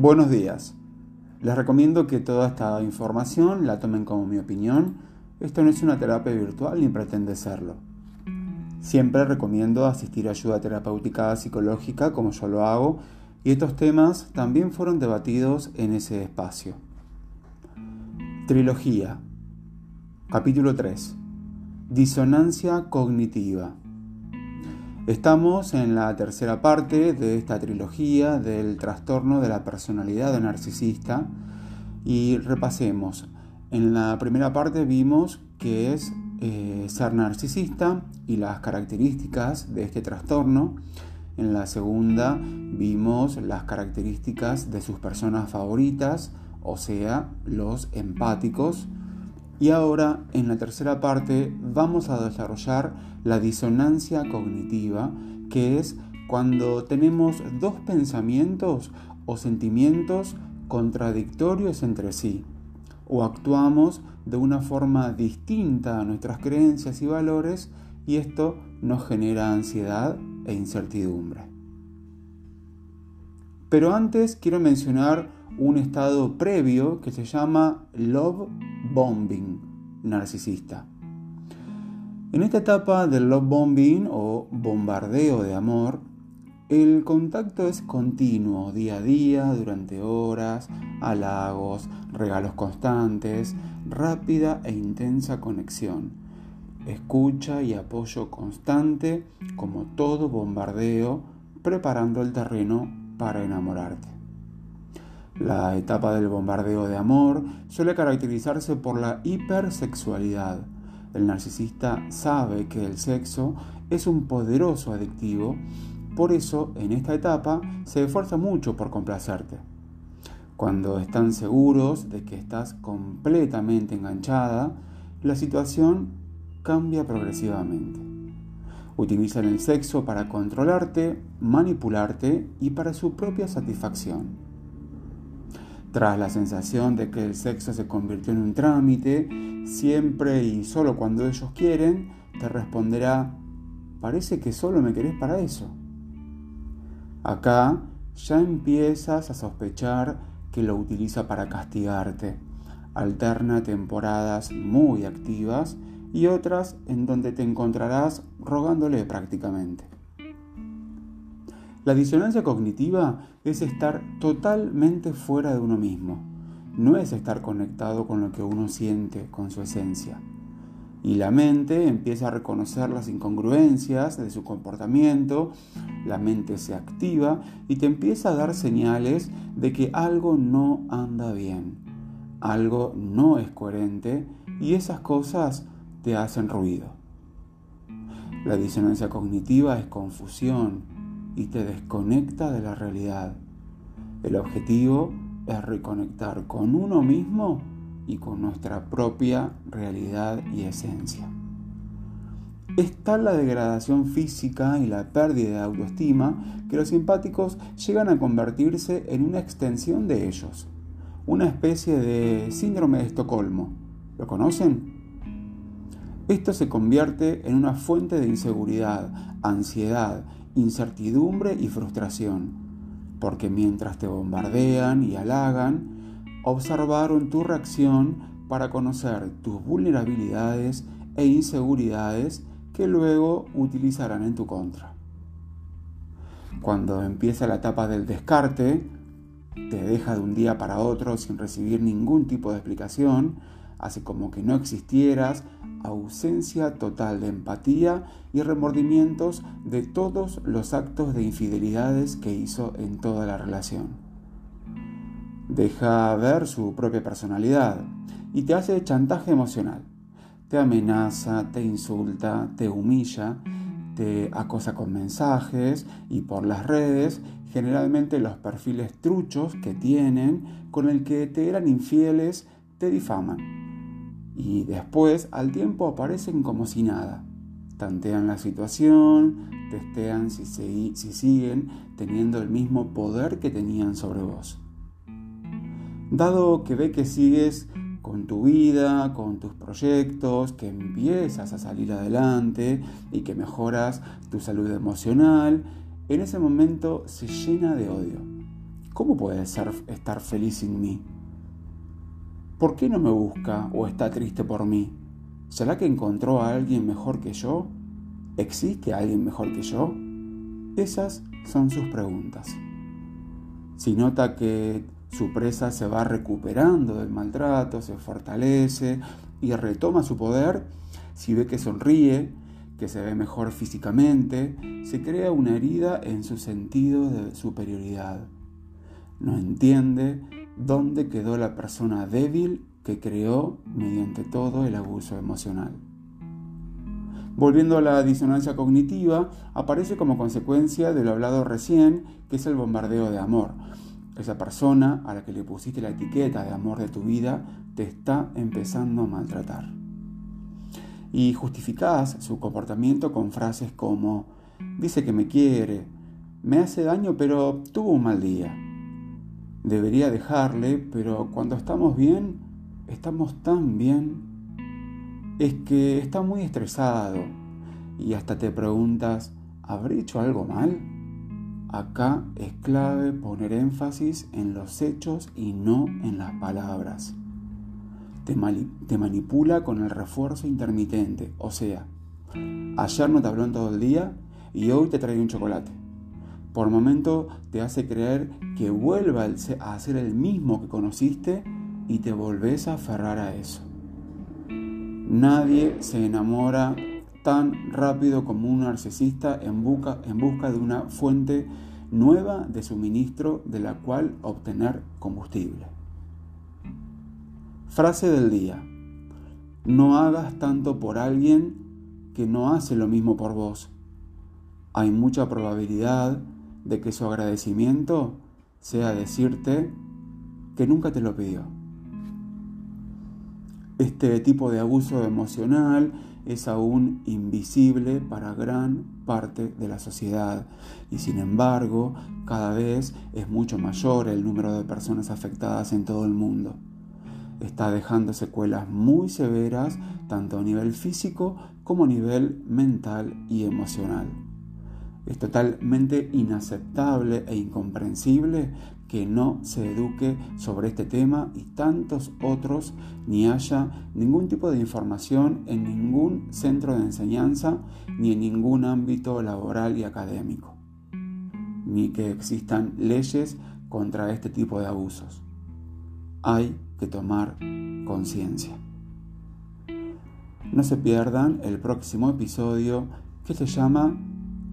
Buenos días. Les recomiendo que toda esta información la tomen como mi opinión. Esto no es una terapia virtual ni pretende serlo. Siempre recomiendo asistir a ayuda terapéutica psicológica como yo lo hago y estos temas también fueron debatidos en ese espacio. Trilogía. Capítulo 3. Disonancia cognitiva. Estamos en la tercera parte de esta trilogía del trastorno de la personalidad narcisista y repasemos. En la primera parte vimos que es eh, ser narcisista y las características de este trastorno. En la segunda vimos las características de sus personas favoritas, o sea, los empáticos. Y ahora, en la tercera parte, vamos a desarrollar la disonancia cognitiva, que es cuando tenemos dos pensamientos o sentimientos contradictorios entre sí, o actuamos de una forma distinta a nuestras creencias y valores, y esto nos genera ansiedad e incertidumbre. Pero antes quiero mencionar un estado previo que se llama love bombing narcisista. En esta etapa del love bombing o bombardeo de amor, el contacto es continuo, día a día, durante horas, halagos, regalos constantes, rápida e intensa conexión, escucha y apoyo constante como todo bombardeo, preparando el terreno para enamorarte. La etapa del bombardeo de amor suele caracterizarse por la hipersexualidad. El narcisista sabe que el sexo es un poderoso adictivo, por eso en esta etapa se esfuerza mucho por complacerte. Cuando están seguros de que estás completamente enganchada, la situación cambia progresivamente. Utilizan el sexo para controlarte, manipularte y para su propia satisfacción. Tras la sensación de que el sexo se convirtió en un trámite, siempre y solo cuando ellos quieren, te responderá, parece que solo me querés para eso. Acá ya empiezas a sospechar que lo utiliza para castigarte. Alterna temporadas muy activas y otras en donde te encontrarás rogándole prácticamente. La disonancia cognitiva es estar totalmente fuera de uno mismo. No es estar conectado con lo que uno siente, con su esencia. Y la mente empieza a reconocer las incongruencias de su comportamiento, la mente se activa y te empieza a dar señales de que algo no anda bien, algo no es coherente y esas cosas te hacen ruido. La disonancia cognitiva es confusión, y te desconecta de la realidad. El objetivo es reconectar con uno mismo y con nuestra propia realidad y esencia. Está la degradación física y la pérdida de autoestima que los simpáticos llegan a convertirse en una extensión de ellos, una especie de síndrome de Estocolmo. ¿Lo conocen? Esto se convierte en una fuente de inseguridad, ansiedad incertidumbre y frustración, porque mientras te bombardean y halagan, observaron tu reacción para conocer tus vulnerabilidades e inseguridades que luego utilizarán en tu contra. Cuando empieza la etapa del descarte, te deja de un día para otro sin recibir ningún tipo de explicación, hace como que no existieras, ausencia total de empatía y remordimientos de todos los actos de infidelidades que hizo en toda la relación. Deja ver su propia personalidad y te hace chantaje emocional. Te amenaza, te insulta, te humilla, te acosa con mensajes y por las redes, generalmente los perfiles truchos que tienen con el que te eran infieles te difaman y después al tiempo aparecen como si nada. Tantean la situación, testean si, si siguen teniendo el mismo poder que tenían sobre vos. Dado que ve que sigues con tu vida, con tus proyectos, que empiezas a salir adelante y que mejoras tu salud emocional, en ese momento se llena de odio. ¿cómo puede ser estar feliz sin mí? ¿Por qué no me busca o está triste por mí? ¿Será que encontró a alguien mejor que yo? ¿Existe alguien mejor que yo? Esas son sus preguntas. Si nota que su presa se va recuperando del maltrato, se fortalece y retoma su poder, si ve que sonríe, que se ve mejor físicamente, se crea una herida en su sentido de superioridad. No entiende dónde quedó la persona débil que creó mediante todo el abuso emocional. Volviendo a la disonancia cognitiva, aparece como consecuencia de lo hablado recién, que es el bombardeo de amor. Esa persona a la que le pusiste la etiqueta de amor de tu vida te está empezando a maltratar y justificás su comportamiento con frases como dice que me quiere, me hace daño pero tuvo un mal día. Debería dejarle, pero cuando estamos bien, estamos tan bien. Es que está muy estresado y hasta te preguntas, ¿habré hecho algo mal? Acá es clave poner énfasis en los hechos y no en las palabras te, manipula con el refuerzo intermitente. O sea, ayer no te habló en todo el día y hoy te trae un chocolate. Por momento te hace creer que vuelva a ser el mismo que conociste y te volvés a aferrar a eso. Nadie se enamora tan rápido como un narcisista en busca, en busca de una fuente nueva de suministro de la cual obtener combustible. Frase del día. No hagas tanto por alguien que no hace lo mismo por vos. Hay mucha probabilidad de que su agradecimiento sea decirte que nunca te lo pidió. Este tipo de abuso emocional es aún invisible para gran parte de la sociedad y sin embargo cada vez es mucho mayor el número de personas afectadas en todo el mundo está dejando secuelas muy severas tanto a nivel físico como a nivel mental y emocional. Es totalmente inaceptable e incomprensible que no se eduque sobre este tema y tantos otros ni haya ningún tipo de información en ningún centro de enseñanza ni en ningún ámbito laboral y académico, ni que existan leyes contra este tipo de abusos. Hay que tomar conciencia. No se pierdan el próximo episodio que se llama